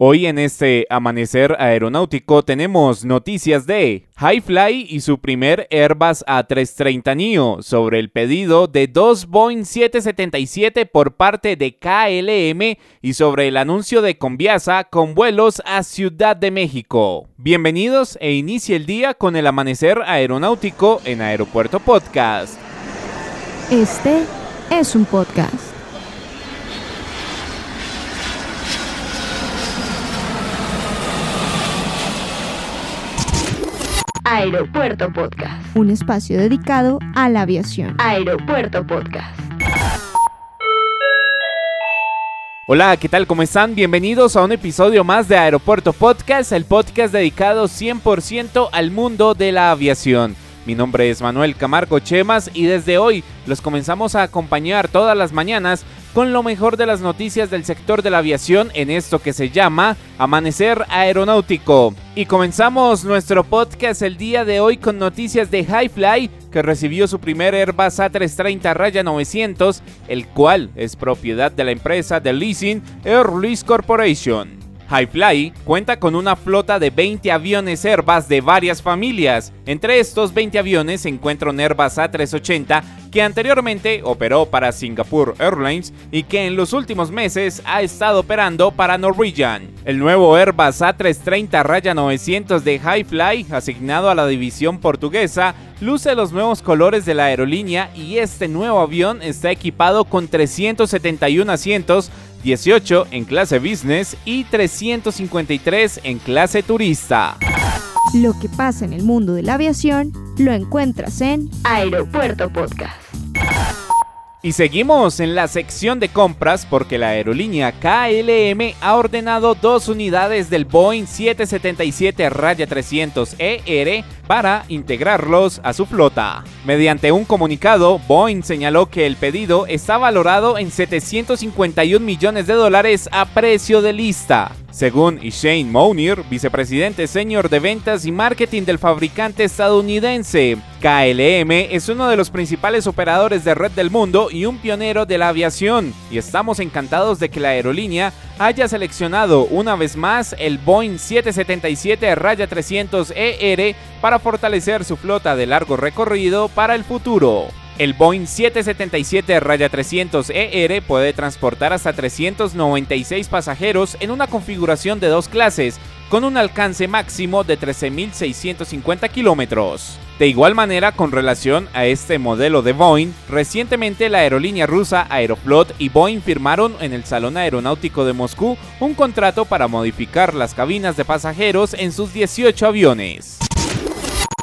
Hoy en este amanecer aeronáutico tenemos noticias de Highfly y su primer Airbus A330 NEO sobre el pedido de dos Boeing 777 por parte de KLM y sobre el anuncio de Conviasa con vuelos a Ciudad de México. Bienvenidos e inicie el día con el amanecer aeronáutico en Aeropuerto Podcast. Este es un podcast. Aeropuerto Podcast. Un espacio dedicado a la aviación. Aeropuerto Podcast. Hola, ¿qué tal? ¿Cómo están? Bienvenidos a un episodio más de Aeropuerto Podcast, el podcast dedicado 100% al mundo de la aviación. Mi nombre es Manuel Camargo Chemas y desde hoy los comenzamos a acompañar todas las mañanas con lo mejor de las noticias del sector de la aviación en esto que se llama Amanecer Aeronáutico. Y comenzamos nuestro podcast el día de hoy con noticias de Highfly, que recibió su primer Airbus A330 Raya 900, el cual es propiedad de la empresa de leasing Air Lease Corporation. Highfly cuenta con una flota de 20 aviones Airbus de varias familias. Entre estos 20 aviones se encuentra un Airbus A380 que anteriormente operó para Singapore Airlines y que en los últimos meses ha estado operando para Norwegian. El nuevo Airbus A330 Raya 900 de Highfly, asignado a la división portuguesa, luce los nuevos colores de la aerolínea y este nuevo avión está equipado con 371 asientos 18 en clase business y 353 en clase turista. Lo que pasa en el mundo de la aviación lo encuentras en Aeropuerto Podcast. Y seguimos en la sección de compras porque la aerolínea KLM ha ordenado dos unidades del Boeing 777-300ER para integrarlos a su flota. Mediante un comunicado, Boeing señaló que el pedido está valorado en 751 millones de dólares a precio de lista. Según Shane Mounir, vicepresidente senior de ventas y marketing del fabricante estadounidense, KLM es uno de los principales operadores de red del mundo y un pionero de la aviación, y estamos encantados de que la aerolínea haya seleccionado una vez más el Boeing 777-300ER para fortalecer su flota de largo recorrido para el futuro. El Boeing 777-300ER puede transportar hasta 396 pasajeros en una configuración de dos clases, con un alcance máximo de 13.650 kilómetros. De igual manera, con relación a este modelo de Boeing, recientemente la aerolínea rusa Aeroflot y Boeing firmaron en el Salón Aeronáutico de Moscú un contrato para modificar las cabinas de pasajeros en sus 18 aviones.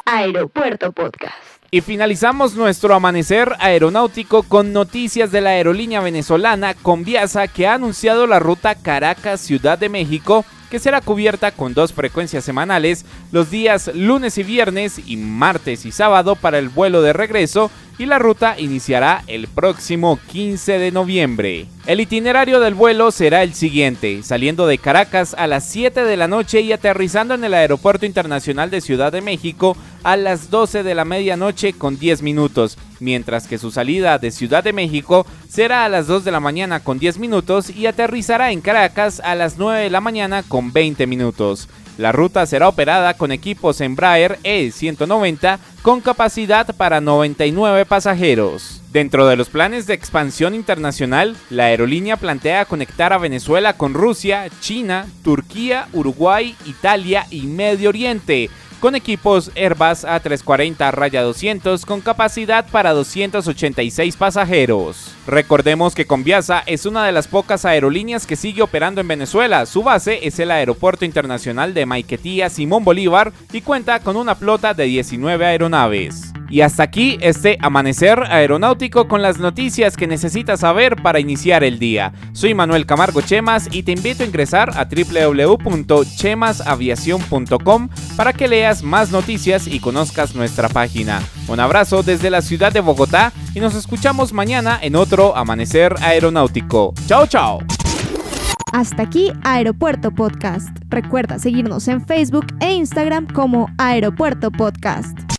Aeropuerto Podcast. Y finalizamos nuestro amanecer aeronáutico con noticias de la aerolínea venezolana Conviasa que ha anunciado la ruta Caracas-Ciudad de México que será cubierta con dos frecuencias semanales los días lunes y viernes y martes y sábado para el vuelo de regreso y la ruta iniciará el próximo 15 de noviembre. El itinerario del vuelo será el siguiente, saliendo de Caracas a las 7 de la noche y aterrizando en el Aeropuerto Internacional de Ciudad de México a las 12 de la medianoche con 10 minutos, mientras que su salida de Ciudad de México será a las 2 de la mañana con 10 minutos y aterrizará en Caracas a las 9 de la mañana con 20 minutos. La ruta será operada con equipos Embraer E190 con capacidad para 99 pasajeros. Dentro de los planes de expansión internacional, la aerolínea plantea conectar a Venezuela con Rusia, China, Turquía, Uruguay, Italia y Medio Oriente con equipos Airbus A340 Raya 200 con capacidad para 286 pasajeros. Recordemos que Conviasa es una de las pocas aerolíneas que sigue operando en Venezuela. Su base es el Aeropuerto Internacional de Maiquetía Simón Bolívar y cuenta con una flota de 19 aeronaves. Y hasta aquí este amanecer aeronáutico con las noticias que necesitas saber para iniciar el día. Soy Manuel Camargo Chemas y te invito a ingresar a www.chemasaviacion.com para que leas más noticias y conozcas nuestra página. Un abrazo desde la ciudad de Bogotá y nos escuchamos mañana en otro amanecer aeronáutico. Chao, chao. Hasta aquí Aeropuerto Podcast. Recuerda seguirnos en Facebook e Instagram como Aeropuerto Podcast.